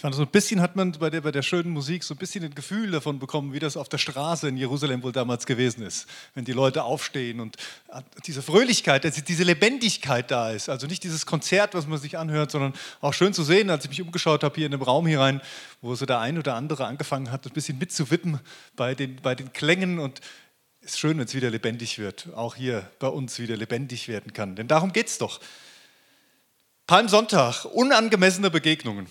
Ich fand, so ein bisschen hat man bei der, bei der schönen Musik so ein bisschen ein Gefühl davon bekommen, wie das auf der Straße in Jerusalem wohl damals gewesen ist. Wenn die Leute aufstehen und diese Fröhlichkeit, diese Lebendigkeit da ist. Also nicht dieses Konzert, was man sich anhört, sondern auch schön zu sehen, als ich mich umgeschaut habe hier in dem Raum hier rein, wo so der ein oder andere angefangen hat, ein bisschen mitzuwippen bei den, bei den Klängen. Und es ist schön, wenn es wieder lebendig wird. Auch hier bei uns wieder lebendig werden kann. Denn darum geht es doch. Palmsonntag, unangemessene Begegnungen.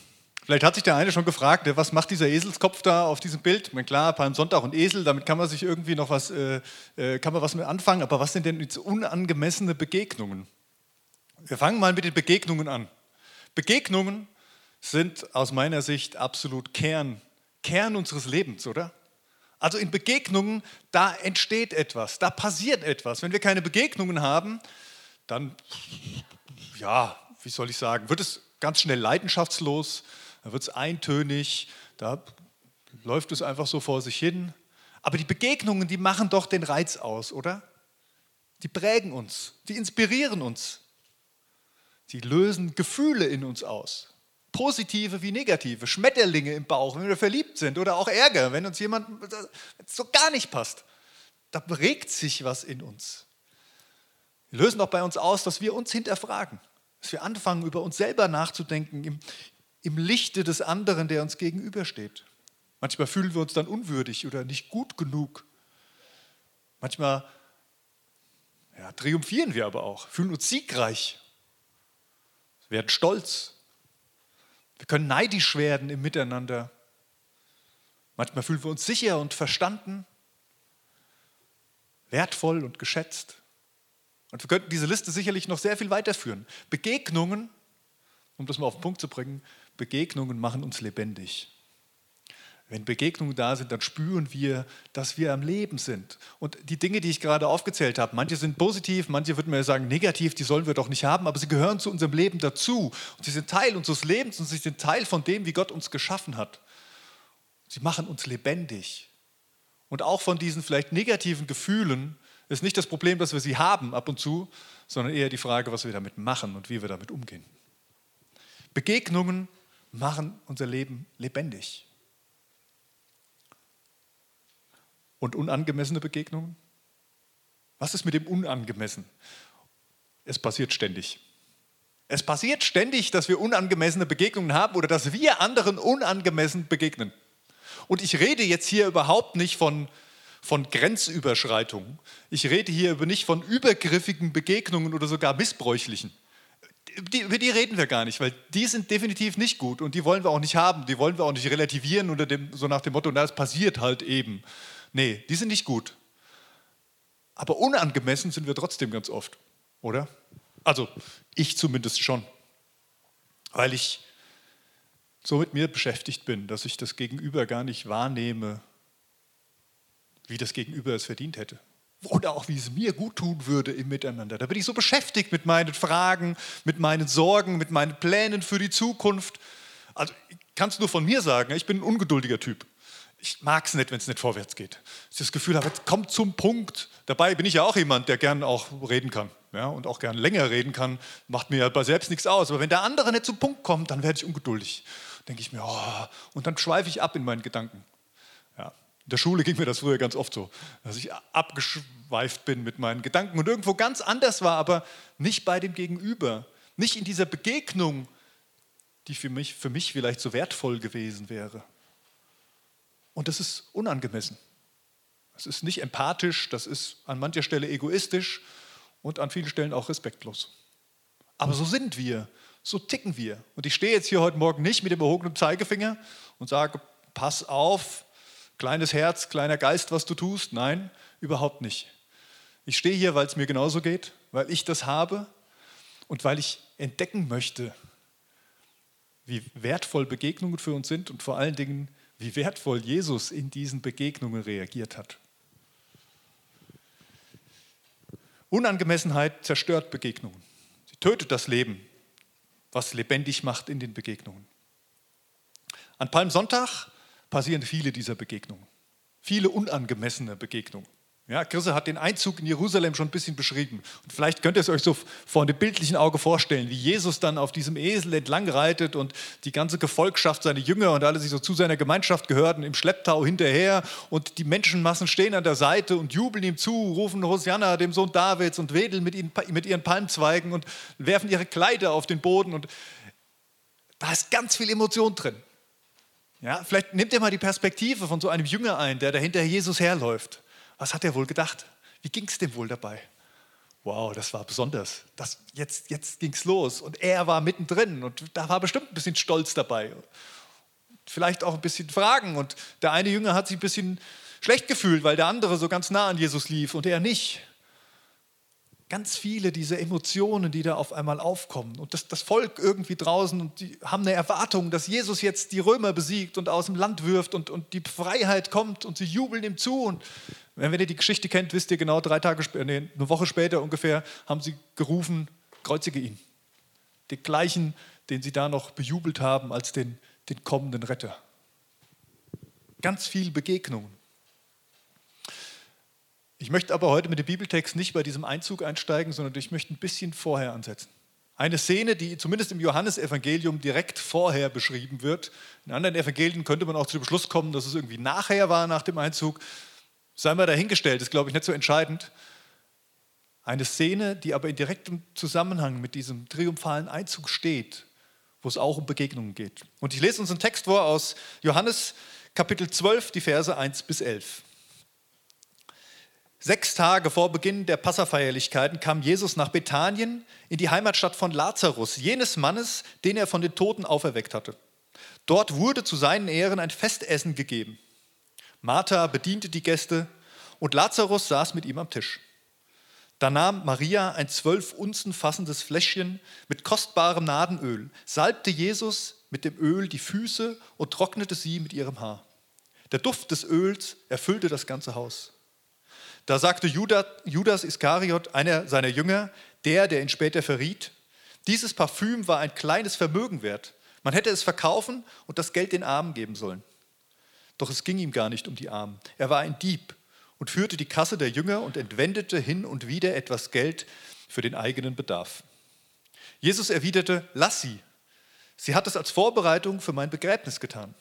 Vielleicht hat sich der eine schon gefragt, ne, was macht dieser Eselskopf da auf diesem Bild? meine, klar, Palmsonntag und Esel, damit kann man sich irgendwie noch was, äh, äh, kann man was mit anfangen. Aber was sind denn jetzt unangemessene Begegnungen? Wir fangen mal mit den Begegnungen an. Begegnungen sind aus meiner Sicht absolut Kern, Kern unseres Lebens, oder? Also in Begegnungen, da entsteht etwas, da passiert etwas. Wenn wir keine Begegnungen haben, dann, ja, wie soll ich sagen, wird es ganz schnell leidenschaftslos, da wird es eintönig, da läuft es einfach so vor sich hin. Aber die Begegnungen, die machen doch den Reiz aus, oder? Die prägen uns, die inspirieren uns, die lösen Gefühle in uns aus. Positive wie negative, Schmetterlinge im Bauch, wenn wir verliebt sind oder auch Ärger, wenn uns jemand so gar nicht passt. Da regt sich was in uns. Die lösen auch bei uns aus, dass wir uns hinterfragen, dass wir anfangen, über uns selber nachzudenken, im, im Lichte des anderen, der uns gegenübersteht. Manchmal fühlen wir uns dann unwürdig oder nicht gut genug. Manchmal ja, triumphieren wir aber auch, fühlen uns siegreich, werden stolz. Wir können neidisch werden im Miteinander. Manchmal fühlen wir uns sicher und verstanden, wertvoll und geschätzt. Und wir könnten diese Liste sicherlich noch sehr viel weiterführen. Begegnungen, um das mal auf den Punkt zu bringen, Begegnungen machen uns lebendig. Wenn Begegnungen da sind, dann spüren wir, dass wir am Leben sind. Und die Dinge, die ich gerade aufgezählt habe, manche sind positiv, manche würden mir sagen negativ, die sollen wir doch nicht haben, aber sie gehören zu unserem Leben dazu. Und sie sind Teil unseres Lebens und sie sind Teil von dem, wie Gott uns geschaffen hat. Sie machen uns lebendig. Und auch von diesen vielleicht negativen Gefühlen ist nicht das Problem, dass wir sie haben ab und zu, sondern eher die Frage, was wir damit machen und wie wir damit umgehen. Begegnungen machen unser Leben lebendig. Und unangemessene Begegnungen? Was ist mit dem Unangemessen? Es passiert ständig. Es passiert ständig, dass wir unangemessene Begegnungen haben oder dass wir anderen unangemessen begegnen. Und ich rede jetzt hier überhaupt nicht von, von Grenzüberschreitungen. Ich rede hier nicht von übergriffigen Begegnungen oder sogar missbräuchlichen die, über die reden wir gar nicht, weil die sind definitiv nicht gut und die wollen wir auch nicht haben. Die wollen wir auch nicht relativieren unter dem, so nach dem Motto, na, das passiert halt eben. Nee, die sind nicht gut. Aber unangemessen sind wir trotzdem ganz oft, oder? Also ich zumindest schon, weil ich so mit mir beschäftigt bin, dass ich das Gegenüber gar nicht wahrnehme, wie das Gegenüber es verdient hätte oder auch wie es mir gut tun würde im Miteinander. Da bin ich so beschäftigt mit meinen Fragen, mit meinen Sorgen, mit meinen Plänen für die Zukunft. Also ich kann es nur von mir sagen, ich bin ein ungeduldiger Typ. Ich mag es nicht, wenn es nicht vorwärts geht. Ich das Gefühl habe, jetzt kommt zum Punkt. Dabei bin ich ja auch jemand, der gern auch reden kann ja, und auch gern länger reden kann. Macht mir ja bei selbst nichts aus. Aber wenn der andere nicht zum Punkt kommt, dann werde ich ungeduldig. Denke ich mir, oh, und dann schweife ich ab in meinen Gedanken. In der Schule ging mir das früher ganz oft so, dass ich abgeschweift bin mit meinen Gedanken und irgendwo ganz anders war, aber nicht bei dem Gegenüber, nicht in dieser Begegnung, die für mich, für mich vielleicht so wertvoll gewesen wäre. Und das ist unangemessen. Das ist nicht empathisch, das ist an mancher Stelle egoistisch und an vielen Stellen auch respektlos. Aber so sind wir, so ticken wir. Und ich stehe jetzt hier heute Morgen nicht mit dem erhobenen Zeigefinger und sage, pass auf, kleines Herz, kleiner Geist, was du tust. Nein, überhaupt nicht. Ich stehe hier, weil es mir genauso geht, weil ich das habe und weil ich entdecken möchte, wie wertvoll Begegnungen für uns sind und vor allen Dingen, wie wertvoll Jesus in diesen Begegnungen reagiert hat. Unangemessenheit zerstört Begegnungen. Sie tötet das Leben, was lebendig macht in den Begegnungen. An Palmsonntag passieren viele dieser Begegnungen. Viele unangemessene Begegnungen. Ja, Chrisse hat den Einzug in Jerusalem schon ein bisschen beschrieben. Und vielleicht könnt ihr es euch so vor dem bildlichen Auge vorstellen, wie Jesus dann auf diesem Esel entlang reitet und die ganze Gefolgschaft, seine Jünger und alle, die so zu seiner Gemeinschaft gehörten, im Schlepptau hinterher. Und die Menschenmassen stehen an der Seite und jubeln ihm zu, rufen Hosianna, dem Sohn Davids, und wedeln mit, ihnen, mit ihren Palmzweigen und werfen ihre Kleider auf den Boden. Und da ist ganz viel Emotion drin. Ja, vielleicht nehmt ihr mal die Perspektive von so einem Jünger ein, der da hinter Jesus herläuft. Was hat er wohl gedacht? Wie ging es dem wohl dabei? Wow, das war besonders. Das, jetzt jetzt ging es los und er war mittendrin und da war bestimmt ein bisschen Stolz dabei. Vielleicht auch ein bisschen Fragen und der eine Jünger hat sich ein bisschen schlecht gefühlt, weil der andere so ganz nah an Jesus lief und er nicht ganz viele dieser Emotionen, die da auf einmal aufkommen. Und das, das Volk irgendwie draußen, und die haben eine Erwartung, dass Jesus jetzt die Römer besiegt und aus dem Land wirft und, und die Freiheit kommt und sie jubeln ihm zu. Und wenn ihr die Geschichte kennt, wisst ihr genau, drei Tage später, nee, eine Woche später ungefähr, haben sie gerufen, kreuzige ihn. Den gleichen, den sie da noch bejubelt haben als den, den kommenden Retter. Ganz viel Begegnungen. Ich möchte aber heute mit dem Bibeltext nicht bei diesem Einzug einsteigen, sondern ich möchte ein bisschen vorher ansetzen. Eine Szene, die zumindest im Johannesevangelium direkt vorher beschrieben wird. In anderen Evangelien könnte man auch zu dem Schluss kommen, dass es irgendwie nachher war, nach dem Einzug. Sei mal dahingestellt, ist glaube ich nicht so entscheidend. Eine Szene, die aber in direktem Zusammenhang mit diesem triumphalen Einzug steht, wo es auch um Begegnungen geht. Und ich lese uns einen Text vor aus Johannes Kapitel 12, die Verse 1 bis 11. Sechs Tage vor Beginn der Passafeierlichkeiten kam Jesus nach Bethanien in die Heimatstadt von Lazarus, jenes Mannes, den er von den Toten auferweckt hatte. Dort wurde zu seinen Ehren ein Festessen gegeben. Martha bediente die Gäste und Lazarus saß mit ihm am Tisch. Da nahm Maria ein zwölf Unzen fassendes Fläschchen mit kostbarem Nadenöl, salbte Jesus mit dem Öl die Füße und trocknete sie mit ihrem Haar. Der Duft des Öls erfüllte das ganze Haus. Da sagte Judas Iskariot, einer seiner Jünger, der, der ihn später verriet, dieses Parfüm war ein kleines Vermögen wert. Man hätte es verkaufen und das Geld den Armen geben sollen. Doch es ging ihm gar nicht um die Armen. Er war ein Dieb und führte die Kasse der Jünger und entwendete hin und wieder etwas Geld für den eigenen Bedarf. Jesus erwiderte, lass sie. Sie hat es als Vorbereitung für mein Begräbnis getan.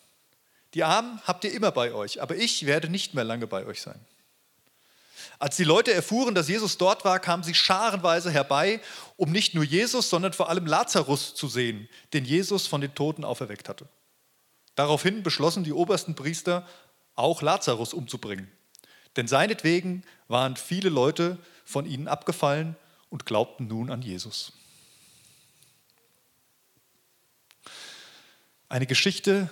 Die Armen habt ihr immer bei euch, aber ich werde nicht mehr lange bei euch sein. Als die Leute erfuhren, dass Jesus dort war, kamen sie scharenweise herbei, um nicht nur Jesus, sondern vor allem Lazarus zu sehen, den Jesus von den Toten auferweckt hatte. Daraufhin beschlossen die obersten Priester, auch Lazarus umzubringen. Denn seinetwegen waren viele Leute von ihnen abgefallen und glaubten nun an Jesus. Eine Geschichte,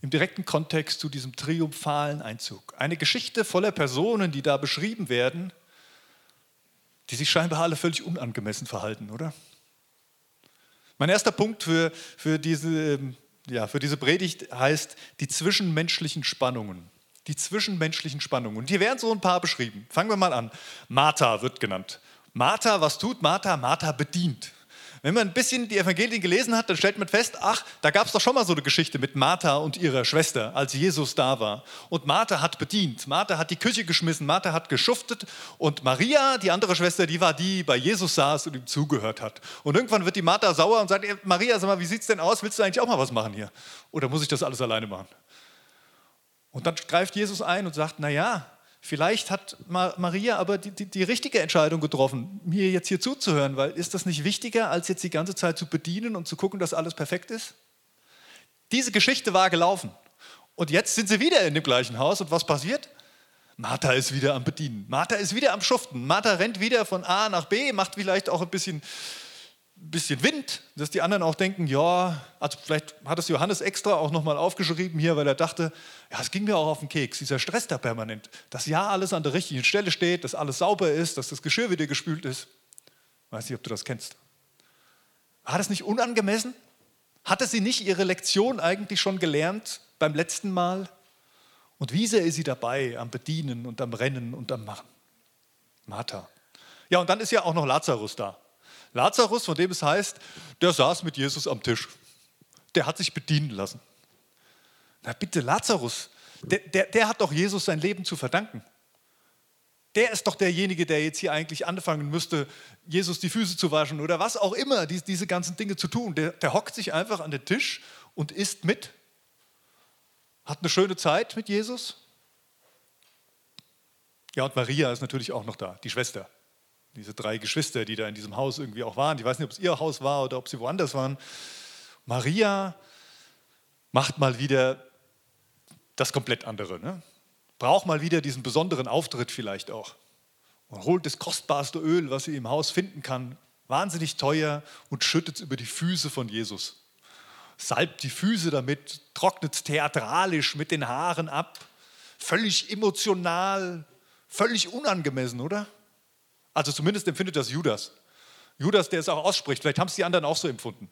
im direkten Kontext zu diesem triumphalen Einzug. Eine Geschichte voller Personen, die da beschrieben werden, die sich scheinbar alle völlig unangemessen verhalten, oder? Mein erster Punkt für, für, diese, ähm, ja, für diese Predigt heißt die zwischenmenschlichen Spannungen. Die zwischenmenschlichen Spannungen. Und hier werden so ein paar beschrieben. Fangen wir mal an. Martha wird genannt. Martha, was tut Martha? Martha bedient. Wenn man ein bisschen die Evangelien gelesen hat, dann stellt man fest, ach, da gab es doch schon mal so eine Geschichte mit Martha und ihrer Schwester, als Jesus da war. Und Martha hat bedient, Martha hat die Küche geschmissen, Martha hat geschuftet und Maria, die andere Schwester, die war die, die bei Jesus saß und ihm zugehört hat. Und irgendwann wird die Martha sauer und sagt, Maria, sag mal, wie sieht es denn aus? Willst du eigentlich auch mal was machen hier? Oder muss ich das alles alleine machen? Und dann greift Jesus ein und sagt, na ja, Vielleicht hat Maria aber die, die, die, richtige Entscheidung getroffen, mir jetzt hier zuzuhören, weil ist das nicht wichtiger, als jetzt die ganze Zeit zu bedienen und zu gucken, dass alles perfekt ist? Diese Geschichte war gelaufen. Und jetzt sind sie wieder in dem gleichen Haus und was passiert? Martha ist wieder am Bedienen. Martha ist wieder am Schuften. Martha rennt wieder von A nach B, macht vielleicht auch ein bisschen bisschen Wind, dass die anderen auch denken, ja, also vielleicht hat es Johannes extra auch nochmal aufgeschrieben hier, weil er dachte, ja, es ging mir auch auf den Keks, dieser Stress da permanent, dass ja alles an der richtigen Stelle steht, dass alles sauber ist, dass das Geschirr wieder gespült ist. Weiß nicht, ob du das kennst. War das nicht unangemessen? Hatte sie nicht ihre Lektion eigentlich schon gelernt beim letzten Mal? Und wie sehr ist sie dabei am Bedienen und am Rennen und am Machen? Martha. Ja, und dann ist ja auch noch Lazarus da. Lazarus, von dem es heißt, der saß mit Jesus am Tisch. Der hat sich bedienen lassen. Na bitte, Lazarus, der, der, der hat doch Jesus sein Leben zu verdanken. der ist doch derjenige, der jetzt hier eigentlich anfangen müsste, Jesus die Füße zu waschen oder was auch immer, die, diese ganzen Dinge zu tun. Der, der hockt sich einfach an den Tisch und isst mit, hat eine schöne Zeit mit Jesus. Ja, und Maria ist natürlich auch noch da, die Schwester. Diese drei Geschwister, die da in diesem Haus irgendwie auch waren. Ich weiß nicht, ob es ihr Haus war oder ob sie woanders waren. Maria macht mal wieder das komplett andere. Ne? Braucht mal wieder diesen besonderen Auftritt vielleicht auch. Und holt das kostbarste Öl, was sie im Haus finden kann, wahnsinnig teuer und schüttet es über die Füße von Jesus. Salbt die Füße damit, trocknet es theatralisch mit den Haaren ab. Völlig emotional, völlig unangemessen, oder? Also zumindest empfindet das Judas. Judas, der es auch ausspricht, vielleicht haben es die anderen auch so empfunden.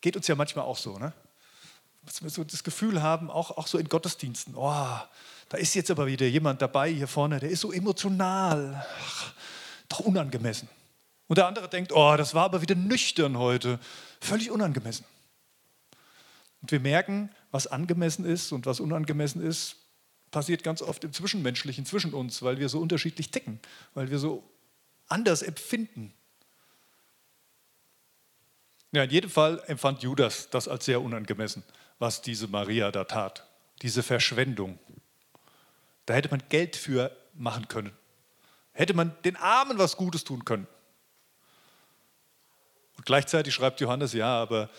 Geht uns ja manchmal auch so, ne? Dass wir so das Gefühl haben, auch, auch so in Gottesdiensten, oh, da ist jetzt aber wieder jemand dabei hier vorne, der ist so emotional, Ach, doch unangemessen. Und der andere denkt, oh, das war aber wieder nüchtern heute, völlig unangemessen. Und wir merken, was angemessen ist und was unangemessen ist, passiert ganz oft im Zwischenmenschlichen zwischen uns, weil wir so unterschiedlich ticken, weil wir so anders empfinden. Ja, in jedem Fall empfand Judas das als sehr unangemessen, was diese Maria da tat, diese Verschwendung. Da hätte man Geld für machen können. Hätte man den Armen was Gutes tun können. Und gleichzeitig schreibt Johannes, ja, aber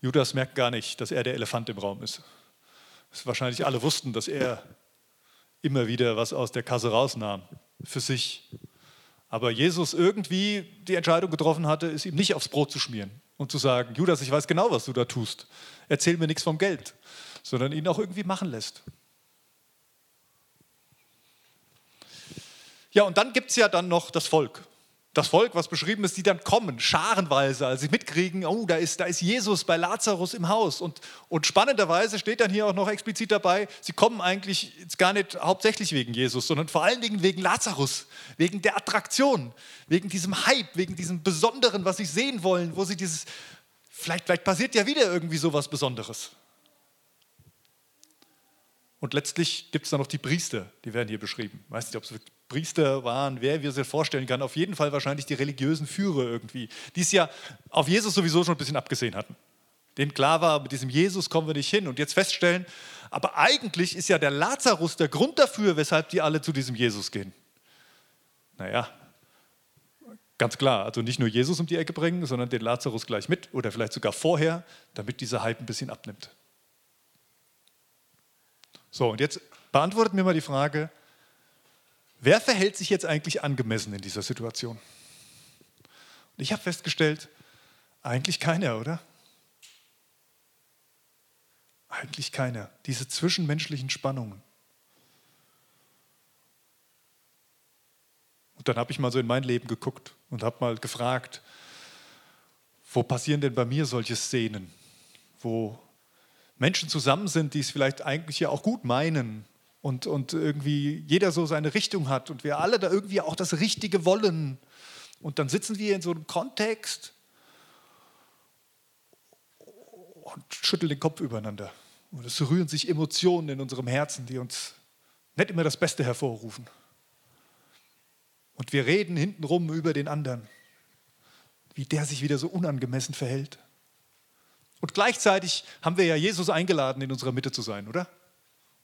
Judas merkt gar nicht, dass er der Elefant im Raum ist. Dass wahrscheinlich alle wussten, dass er immer wieder was aus der Kasse rausnahm für sich. Aber Jesus irgendwie die Entscheidung getroffen hatte, es ihm nicht aufs Brot zu schmieren und zu sagen, Judas, ich weiß genau, was du da tust. Erzähl mir nichts vom Geld, sondern ihn auch irgendwie machen lässt. Ja, und dann gibt es ja dann noch das Volk das Volk, was beschrieben ist, die dann kommen, scharenweise, als sie mitkriegen, oh, da ist, da ist Jesus bei Lazarus im Haus. Und, und spannenderweise steht dann hier auch noch explizit dabei, sie kommen eigentlich gar nicht hauptsächlich wegen Jesus, sondern vor allen Dingen wegen Lazarus, wegen der Attraktion, wegen diesem Hype, wegen diesem Besonderen, was sie sehen wollen, wo sie dieses, vielleicht, vielleicht passiert ja wieder irgendwie so was Besonderes. Und letztlich gibt es dann noch die Priester, die werden hier beschrieben. Ich weiß nicht, ob es Priester waren, wer wir sich vorstellen kann. Auf jeden Fall wahrscheinlich die religiösen Führer irgendwie, die es ja auf Jesus sowieso schon ein bisschen abgesehen hatten. Denen klar war, mit diesem Jesus kommen wir nicht hin. Und jetzt feststellen, aber eigentlich ist ja der Lazarus der Grund dafür, weshalb die alle zu diesem Jesus gehen. Naja, ganz klar. Also nicht nur Jesus um die Ecke bringen, sondern den Lazarus gleich mit oder vielleicht sogar vorher, damit dieser Hype ein bisschen abnimmt. So, und jetzt beantwortet mir mal die Frage, Wer verhält sich jetzt eigentlich angemessen in dieser Situation? Und ich habe festgestellt, eigentlich keiner, oder? Eigentlich keiner. Diese zwischenmenschlichen Spannungen. Und dann habe ich mal so in mein Leben geguckt und habe mal gefragt, wo passieren denn bei mir solche Szenen, wo Menschen zusammen sind, die es vielleicht eigentlich ja auch gut meinen, und, und irgendwie jeder so seine Richtung hat und wir alle da irgendwie auch das Richtige wollen. Und dann sitzen wir in so einem Kontext und schütteln den Kopf übereinander. Und es rühren sich Emotionen in unserem Herzen, die uns nicht immer das Beste hervorrufen. Und wir reden hintenrum über den anderen, wie der sich wieder so unangemessen verhält. Und gleichzeitig haben wir ja Jesus eingeladen, in unserer Mitte zu sein, oder?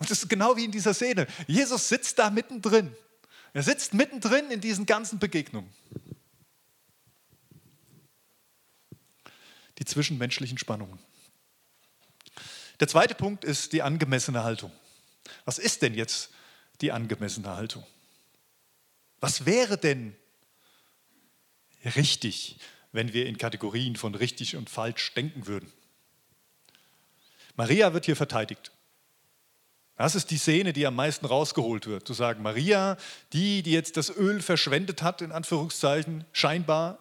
Und das ist genau wie in dieser Szene. Jesus sitzt da mittendrin. Er sitzt mittendrin in diesen ganzen Begegnungen. Die zwischenmenschlichen Spannungen. Der zweite Punkt ist die angemessene Haltung. Was ist denn jetzt die angemessene Haltung? Was wäre denn richtig, wenn wir in Kategorien von richtig und falsch denken würden? Maria wird hier verteidigt. Das ist die Szene, die am meisten rausgeholt wird. Zu sagen, Maria, die, die jetzt das Öl verschwendet hat, in Anführungszeichen, scheinbar,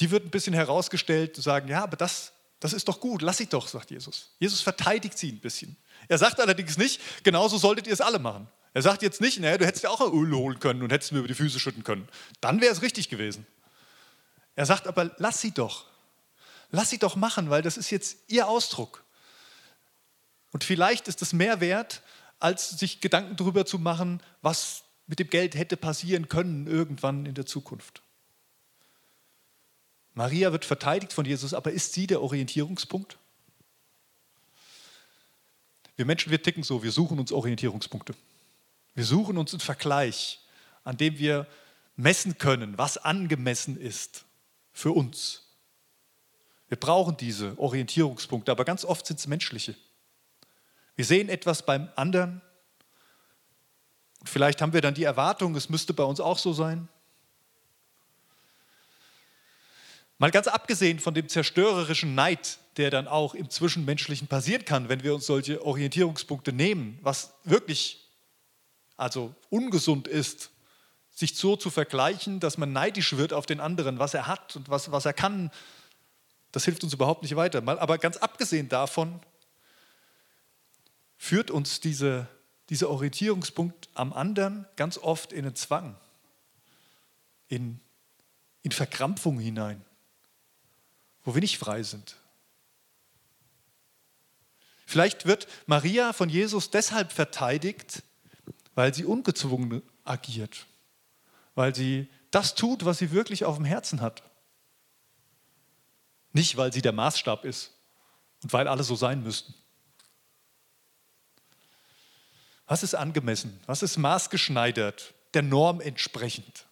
die wird ein bisschen herausgestellt, zu sagen, ja, aber das, das ist doch gut, lass sie doch, sagt Jesus. Jesus verteidigt sie ein bisschen. Er sagt allerdings nicht, genauso solltet ihr es alle machen. Er sagt jetzt nicht, naja, du hättest ja auch Öl holen können und hättest mir über die Füße schütten können. Dann wäre es richtig gewesen. Er sagt aber, lass sie doch. Lass sie doch machen, weil das ist jetzt ihr Ausdruck. Und vielleicht ist es mehr wert, als sich Gedanken darüber zu machen, was mit dem Geld hätte passieren können irgendwann in der Zukunft. Maria wird verteidigt von Jesus, aber ist sie der Orientierungspunkt? Wir Menschen, wir ticken so, wir suchen uns Orientierungspunkte. Wir suchen uns einen Vergleich, an dem wir messen können, was angemessen ist für uns. Wir brauchen diese Orientierungspunkte, aber ganz oft sind es menschliche. Wir sehen etwas beim anderen vielleicht haben wir dann die Erwartung, es müsste bei uns auch so sein. Mal ganz abgesehen von dem zerstörerischen Neid, der dann auch im Zwischenmenschlichen passieren kann, wenn wir uns solche Orientierungspunkte nehmen, was wirklich also ungesund ist, sich so zu vergleichen, dass man neidisch wird auf den anderen, was er hat und was, was er kann, das hilft uns überhaupt nicht weiter. Aber ganz abgesehen davon führt uns diese, dieser Orientierungspunkt am anderen ganz oft in einen Zwang, in, in Verkrampfung hinein, wo wir nicht frei sind. Vielleicht wird Maria von Jesus deshalb verteidigt, weil sie ungezwungen agiert, weil sie das tut, was sie wirklich auf dem Herzen hat. Nicht, weil sie der Maßstab ist und weil alle so sein müssten. Was ist angemessen? Was ist maßgeschneidert, der Norm entsprechend?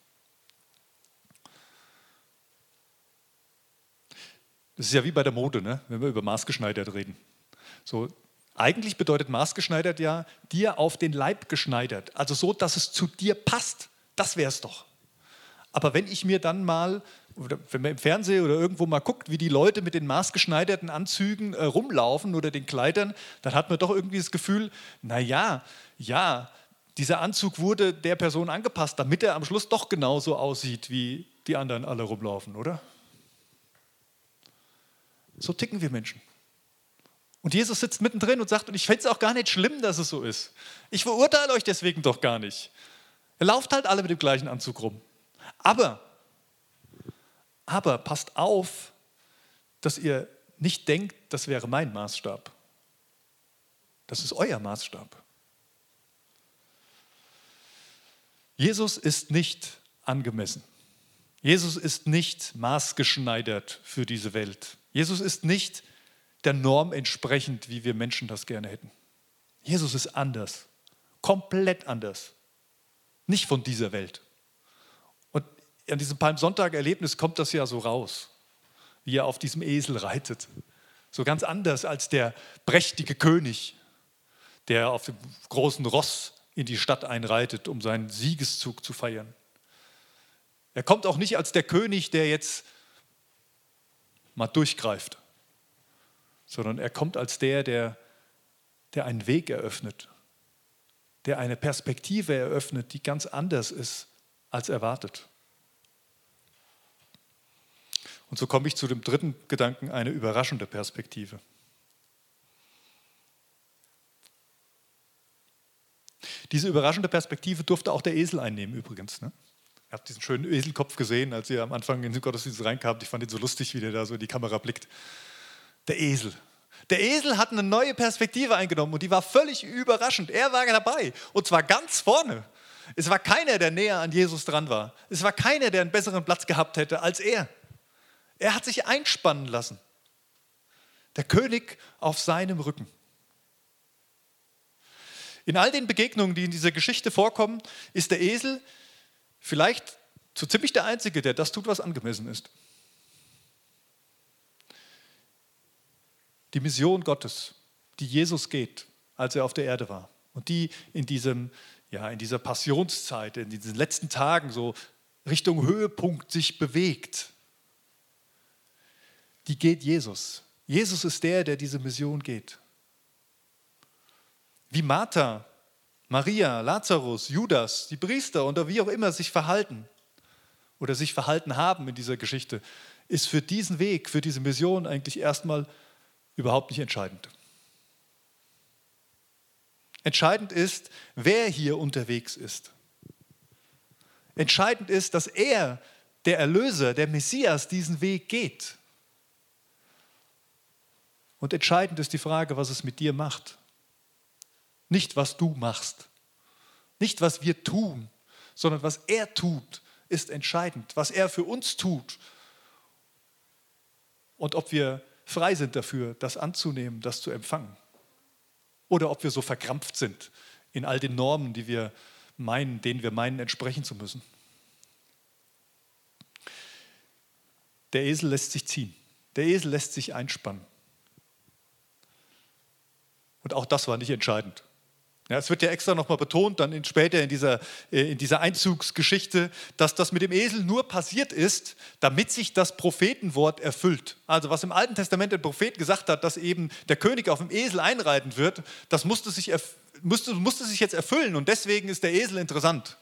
Das ist ja wie bei der Mode, ne? wenn wir über maßgeschneidert reden. So, eigentlich bedeutet maßgeschneidert ja dir auf den Leib geschneidert, also so, dass es zu dir passt. Das wäre es doch. Aber wenn ich mir dann mal, wenn man im Fernsehen oder irgendwo mal guckt, wie die Leute mit den maßgeschneiderten Anzügen äh, rumlaufen oder den Kleidern, dann hat man doch irgendwie das Gefühl, naja, ja, dieser Anzug wurde der Person angepasst, damit er am Schluss doch genauso aussieht, wie die anderen alle rumlaufen, oder? So ticken wir Menschen. Und Jesus sitzt mittendrin und sagt, und ich fände es auch gar nicht schlimm, dass es so ist. Ich verurteile euch deswegen doch gar nicht. Ihr lauft halt alle mit dem gleichen Anzug rum. Aber, aber passt auf, dass ihr nicht denkt, das wäre mein Maßstab. Das ist euer Maßstab. Jesus ist nicht angemessen. Jesus ist nicht maßgeschneidert für diese Welt. Jesus ist nicht der Norm entsprechend, wie wir Menschen das gerne hätten. Jesus ist anders, komplett anders, nicht von dieser Welt. An diesem Palmsonntag-Erlebnis kommt das ja so raus, wie er auf diesem Esel reitet. So ganz anders als der prächtige König, der auf dem großen Ross in die Stadt einreitet, um seinen Siegeszug zu feiern. Er kommt auch nicht als der König, der jetzt mal durchgreift, sondern er kommt als der, der, der einen Weg eröffnet, der eine Perspektive eröffnet, die ganz anders ist als erwartet. Und so komme ich zu dem dritten Gedanken, eine überraschende Perspektive. Diese überraschende Perspektive durfte auch der Esel einnehmen übrigens. Ne? Ihr habt diesen schönen Eselkopf gesehen, als ihr am Anfang in den Gottesdienst reinkamt. Ich fand ihn so lustig, wie der da so in die Kamera blickt. Der Esel. Der Esel hat eine neue Perspektive eingenommen und die war völlig überraschend. Er war dabei und zwar ganz vorne. Es war keiner, der näher an Jesus dran war. Es war keiner, der einen besseren Platz gehabt hätte als er. Er hat sich einspannen lassen. Der König auf seinem Rücken. In all den Begegnungen, die in dieser Geschichte vorkommen, ist der Esel vielleicht so ziemlich der Einzige, der das tut, was angemessen ist. die Mission Gottes, die Jesus geht, als er auf der Erde war und die in, diesem, ja, in dieser Passionszeit, in diesen letzten Tagen so Richtung Höhepunkt sich bewegt, die geht Jesus. Jesus ist der, der diese Mission geht. Wie Martha, Maria, Lazarus, Judas, die Priester oder wie auch immer sich verhalten oder sich verhalten haben in dieser Geschichte, ist für diesen Weg, für diese Mission eigentlich erstmal überhaupt nicht entscheidend. Entscheidend ist, wer hier unterwegs ist. Entscheidend ist, dass er, der Erlöser, der Messias, diesen Weg geht. Und entscheidend ist die Frage, was es mit dir macht. Nicht, was du machst. Nicht, was wir tun, sondern was er tut, ist entscheidend. Was er für uns tut. Und ob wir frei sind dafür, das anzunehmen, das zu empfangen. Oder ob wir so verkrampft sind in all den Normen, die wir meinen, denen wir meinen, entsprechen zu müssen. Der Esel lässt sich ziehen. Der Esel lässt sich einspannen. Und auch das war nicht entscheidend. Ja, es wird ja extra nochmal betont, dann in, später in dieser, äh, in dieser Einzugsgeschichte, dass das mit dem Esel nur passiert ist, damit sich das Prophetenwort erfüllt. Also was im Alten Testament der Prophet gesagt hat, dass eben der König auf dem Esel einreiten wird, das musste sich, musste, musste sich jetzt erfüllen und deswegen ist der Esel interessant.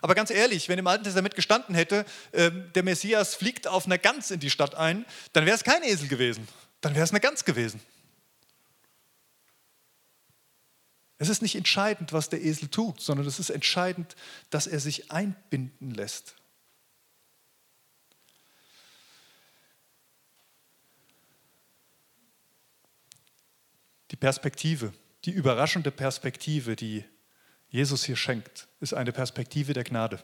Aber ganz ehrlich, wenn im Alten Testament gestanden hätte, äh, der Messias fliegt auf einer Gans in die Stadt ein, dann wäre es kein Esel gewesen, dann wäre es eine Gans gewesen. Es ist nicht entscheidend, was der Esel tut, sondern es ist entscheidend, dass er sich einbinden lässt. Die Perspektive, die überraschende Perspektive, die Jesus hier schenkt, ist eine Perspektive der Gnade.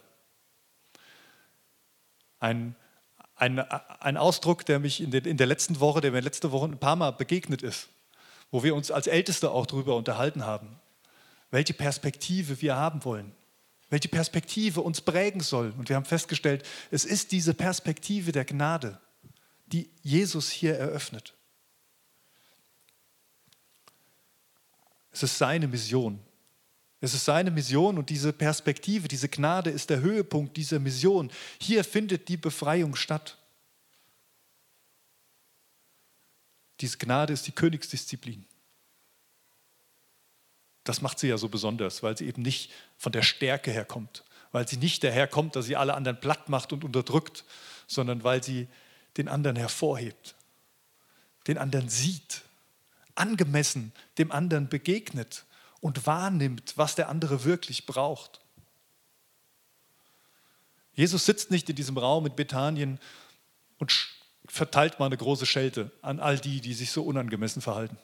Ein, ein, ein Ausdruck, der mich in, den, in der letzten Woche, der mir letzte Woche ein paar Mal begegnet ist, wo wir uns als Älteste auch darüber unterhalten haben welche Perspektive wir haben wollen, welche Perspektive uns prägen soll. Und wir haben festgestellt, es ist diese Perspektive der Gnade, die Jesus hier eröffnet. Es ist seine Mission. Es ist seine Mission und diese Perspektive, diese Gnade ist der Höhepunkt dieser Mission. Hier findet die Befreiung statt. Diese Gnade ist die Königsdisziplin. Das macht sie ja so besonders, weil sie eben nicht von der Stärke herkommt, weil sie nicht daherkommt, dass sie alle anderen platt macht und unterdrückt, sondern weil sie den anderen hervorhebt, den anderen sieht, angemessen dem anderen begegnet und wahrnimmt, was der andere wirklich braucht. Jesus sitzt nicht in diesem Raum in Bethanien und verteilt mal eine große Schelte an all die, die sich so unangemessen verhalten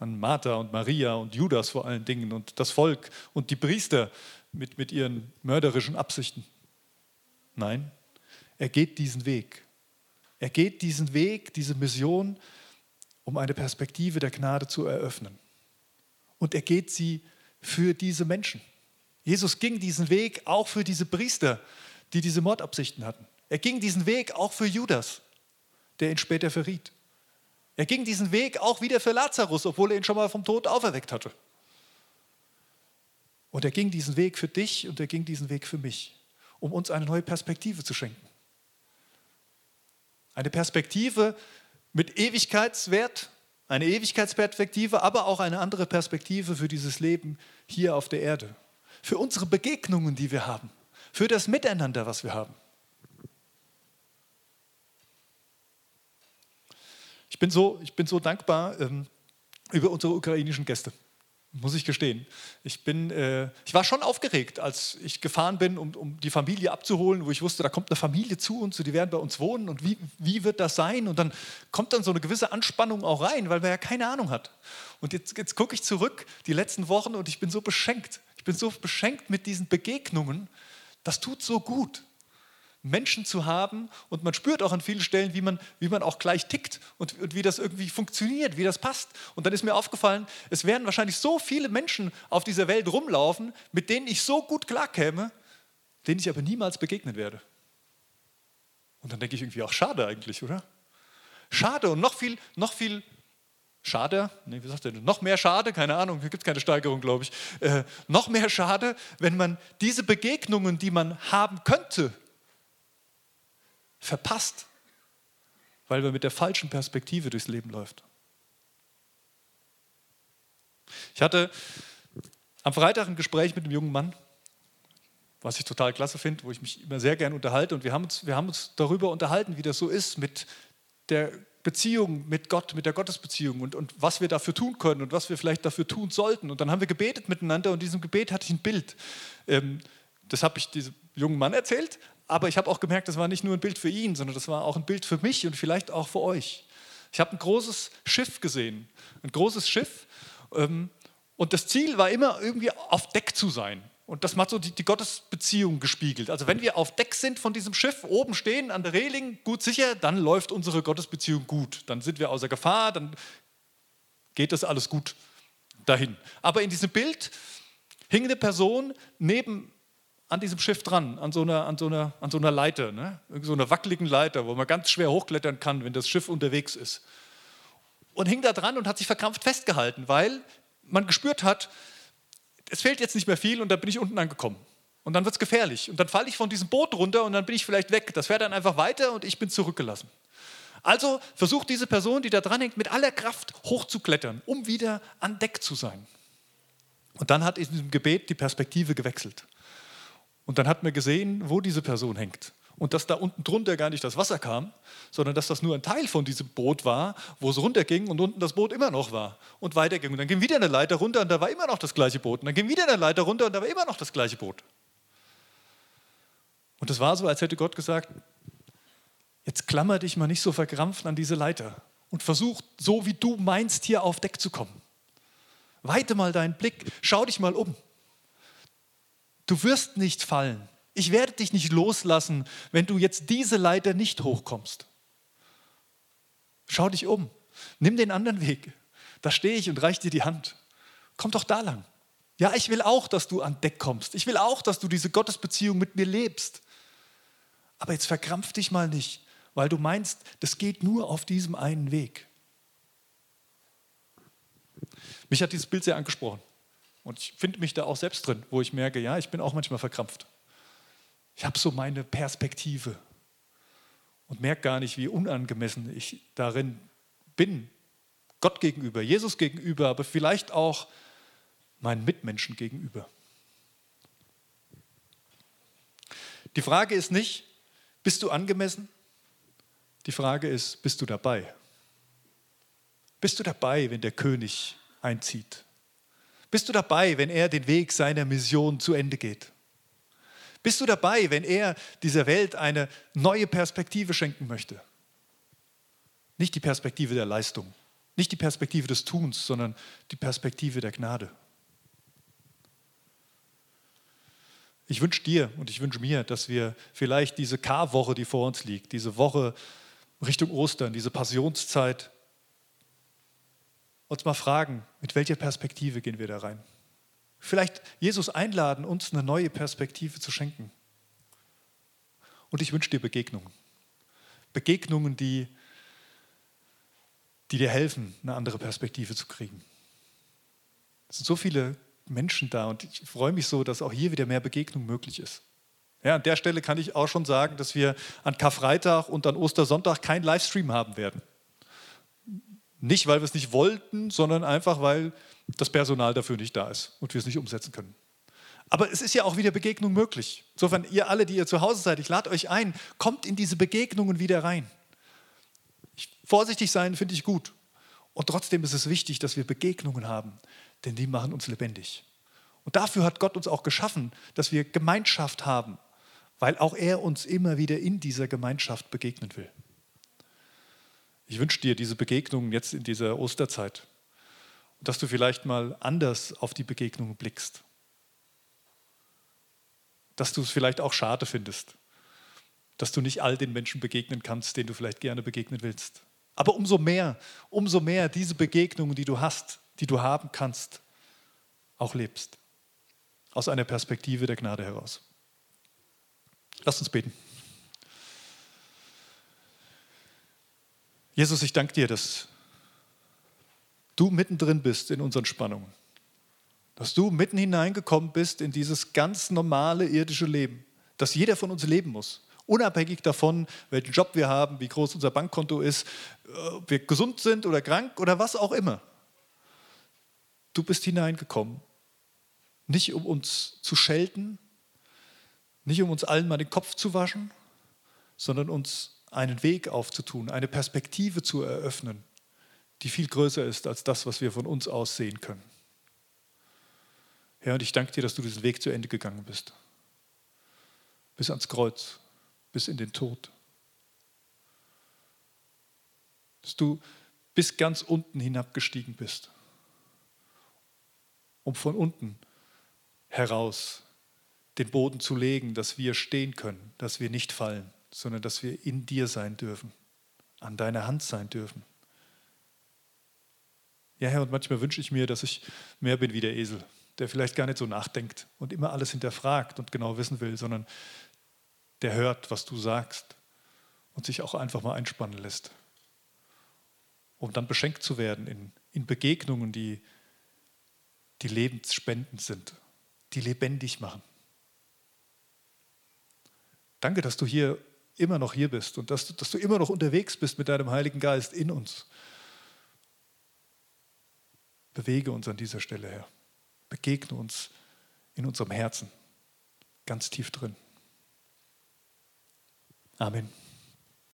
an Martha und Maria und Judas vor allen Dingen und das Volk und die Priester mit, mit ihren mörderischen Absichten. Nein, er geht diesen Weg. Er geht diesen Weg, diese Mission, um eine Perspektive der Gnade zu eröffnen. Und er geht sie für diese Menschen. Jesus ging diesen Weg auch für diese Priester, die diese Mordabsichten hatten. Er ging diesen Weg auch für Judas, der ihn später verriet. Er ging diesen Weg auch wieder für Lazarus, obwohl er ihn schon mal vom Tod auferweckt hatte. Und er ging diesen Weg für dich und er ging diesen Weg für mich, um uns eine neue Perspektive zu schenken. Eine Perspektive mit Ewigkeitswert, eine Ewigkeitsperspektive, aber auch eine andere Perspektive für dieses Leben hier auf der Erde. Für unsere Begegnungen, die wir haben. Für das Miteinander, was wir haben. Ich bin so, ich bin so dankbar ähm, über unsere ukrainischen Gäste, muss ich gestehen. Ich, bin, äh, ich war schon aufgeregt, als ich gefahren bin, um, um, die Familie abzuholen, wo ich wusste, da kommt eine Familie zu uns, die werden bei uns wohnen und wie, wie wird das sein? Und dann kommt dann so eine gewisse Anspannung auch rein, weil man ja keine Ahnung hat. Und jetzt, jetzt gucke ich zurück, die letzten Wochen, und ich bin so beschenkt. Ich bin so beschenkt mit diesen Begegnungen. Das tut so gut. Menschen zu haben und man spürt auch an vielen Stellen, wie man, wie man auch gleich tickt und, und, wie das irgendwie funktioniert, wie das passt. Und dann ist mir aufgefallen, es werden wahrscheinlich so viele Menschen auf dieser Welt rumlaufen, mit denen ich so gut klarkäme, denen ich aber niemals begegnen werde. Und dann denke ich irgendwie auch, schade eigentlich, oder? Schade und noch viel, noch viel schade, nee, wie sagt er, noch mehr schade, keine Ahnung, hier gibt es keine Steigerung, glaube ich, äh, noch mehr schade, wenn man diese Begegnungen, die man haben könnte, verpasst, weil man mit der falschen Perspektive durchs Leben läuft. Ich hatte am Freitag ein Gespräch mit einem jungen Mann, was ich total klasse finde, wo ich mich immer sehr gern unterhalte. Und wir haben, uns, wir haben uns darüber unterhalten, wie das so ist mit der Beziehung mit Gott, mit der Gottesbeziehung und, und was wir dafür tun können und was wir vielleicht dafür tun sollten. Und dann haben wir gebetet miteinander und in diesem Gebet hatte ich ein Bild. Ähm, das habe ich diesem jungen Mann erzählt, aber ich habe auch gemerkt, das war nicht nur ein Bild für ihn, sondern das war auch ein Bild für mich und vielleicht auch für euch. Ich habe ein großes Schiff gesehen, ein großes Schiff. Ähm, Und das Ziel war immer irgendwie auf Deck zu sein. Und das macht so die, die, Gottesbeziehung gespiegelt. Also wenn wir auf Deck sind von diesem Schiff, oben stehen an der Reling, gut sicher, dann läuft unsere Gottesbeziehung gut. Dann sind wir außer Gefahr, dann geht das alles gut dahin. Aber in diesem Bild hing eine Person neben an diesem Schiff dran, an so einer, an so einer, an so einer Leiter, ne? so einer wackeligen Leiter, wo man ganz schwer hochklettern kann, wenn das Schiff unterwegs ist. Und hing da dran und hat sich verkrampft festgehalten, weil man gespürt hat, es fehlt jetzt nicht mehr viel und da bin ich unten angekommen. Und dann wird es gefährlich. Und dann falle ich von diesem Boot runter und dann bin ich vielleicht weg. Das fährt dann einfach weiter und ich bin zurückgelassen. Also versucht diese Person, die da dran hängt, mit aller Kraft hochzuklettern, um wieder an Deck zu sein. Und dann hat in diesem Gebet die Perspektive gewechselt. Und dann hat man gesehen, wo diese Person hängt und dass da unten drunter gar nicht das Wasser kam, sondern dass das nur ein Teil von diesem Boot war, wo es runterging und unten das Boot immer noch war und weiterging. Und dann ging wieder eine Leiter runter und da war immer noch das gleiche Boot. Und dann ging wieder eine Leiter runter und da war immer noch das gleiche Boot. Und es war so, als hätte Gott gesagt, jetzt klammer dich mal nicht so verkrampft an diese Leiter und versuch so, wie du meinst, hier auf Deck zu kommen. Weite mal deinen Blick, schau dich mal um. Du wirst nicht fallen. Ich werde dich nicht loslassen, wenn du jetzt diese Leiter nicht hochkommst. Schau dich um. Nimm den anderen Weg. Da stehe ich und reiche dir die Hand. Komm doch da lang. Ja, ich will auch, dass du an Deck kommst. Ich will auch, dass du diese Gottesbeziehung mit mir lebst. Aber jetzt verkrampf dich mal nicht, weil du meinst, das geht nur auf diesem einen Weg. Mich hat dieses Bild sehr angesprochen. Und ich finde mich da auch selbst drin, wo ich merke, ja, ich bin auch manchmal verkrampft. Ich habe so meine Perspektive und merke gar nicht, wie unangemessen ich darin bin. Gott gegenüber, Jesus gegenüber, aber vielleicht auch meinen Mitmenschen gegenüber. Die Frage ist nicht, bist du angemessen? Die Frage ist, bist du dabei? Bist du dabei, wenn der König einzieht? Bist du dabei, wenn er den Weg seiner Mission zu Ende geht? Bist du dabei, wenn er dieser Welt eine neue Perspektive schenken möchte? Nicht die Perspektive der Leistung, nicht die Perspektive des Tuns, sondern die Perspektive der Gnade. Ich wünsche dir und ich wünsche mir, dass wir vielleicht diese Karwoche, die vor uns liegt, diese Woche Richtung Ostern, diese Passionszeit, uns mal fragen, mit welcher Perspektive gehen wir da rein? Vielleicht Jesus einladen, uns eine neue Perspektive zu schenken. Und ich wünsche dir Begegnungen. Begegnungen, die, die dir helfen, eine andere Perspektive zu kriegen. Es sind so viele Menschen da und ich freue mich so, dass auch hier wieder mehr Begegnung möglich ist. Ja, an der Stelle kann ich auch schon sagen, dass wir an Karfreitag und an Ostersonntag keinen Livestream haben werden. Nicht, weil wir es nicht wollten, sondern einfach, weil das Personal dafür nicht da ist und wir es nicht umsetzen können. Aber es ist ja auch wieder Begegnung möglich. Insofern, ihr alle, die ihr zu Hause seid, ich lade euch ein, kommt in diese Begegnungen wieder rein. Ich, vorsichtig sein finde ich gut. Und trotzdem ist es wichtig, dass wir Begegnungen haben, denn die machen uns lebendig. Und dafür hat Gott uns auch geschaffen, dass wir Gemeinschaft haben, weil auch er uns immer wieder in dieser Gemeinschaft begegnen will. Ich wünsche dir diese Begegnungen jetzt in dieser Osterzeit dass du vielleicht mal anders auf die Begegnung blickst. Dass du es vielleicht auch schade findest, dass du nicht all den Menschen begegnen kannst, denen du vielleicht gerne begegnen willst. Aber umso mehr, umso mehr diese Begegnungen, die du hast, die du haben kannst, auch lebst. Aus einer Perspektive der Gnade heraus. Lass uns beten. Jesus, ich danke dir, dass du mittendrin bist in unseren Spannungen. Dass du mitten hineingekommen bist in dieses ganz normale irdische Leben, das jeder von uns leben muss. Unabhängig davon, welchen Job wir haben, wie groß unser Bankkonto ist, ob wir gesund sind oder krank oder was auch immer. Du bist hineingekommen, nicht um uns zu schelten, nicht um uns allen mal den Kopf zu waschen, sondern uns einen Weg aufzutun, eine Perspektive zu eröffnen, die viel größer ist als das, was wir von uns aus sehen können. Herr, und ich danke dir, dass du diesen Weg zu Ende gegangen bist. Bis ans Kreuz, bis in den Tod. Dass du bis ganz unten hinabgestiegen bist. um von unten heraus den Boden zu legen, dass wir stehen können, dass wir nicht fallen, sondern dass wir in dir sein dürfen, an deiner Hand sein dürfen. Ja, Herr, und manchmal wünsche ich mir, dass ich mehr bin wie der Esel, der vielleicht gar nicht so nachdenkt und immer alles hinterfragt und genau wissen will, sondern der hört, was du sagst und sich auch einfach mal einspannen lässt, um dann beschenkt zu werden in, in Begegnungen, die, die lebensspendend sind, die lebendig machen. Danke, dass du hier immer noch hier bist und dass du, dass du immer noch unterwegs bist mit deinem Heiligen Geist in uns. Bewege uns an dieser Stelle, Herr. Begegne uns in unserem Herzen, ganz tief drin. Amen.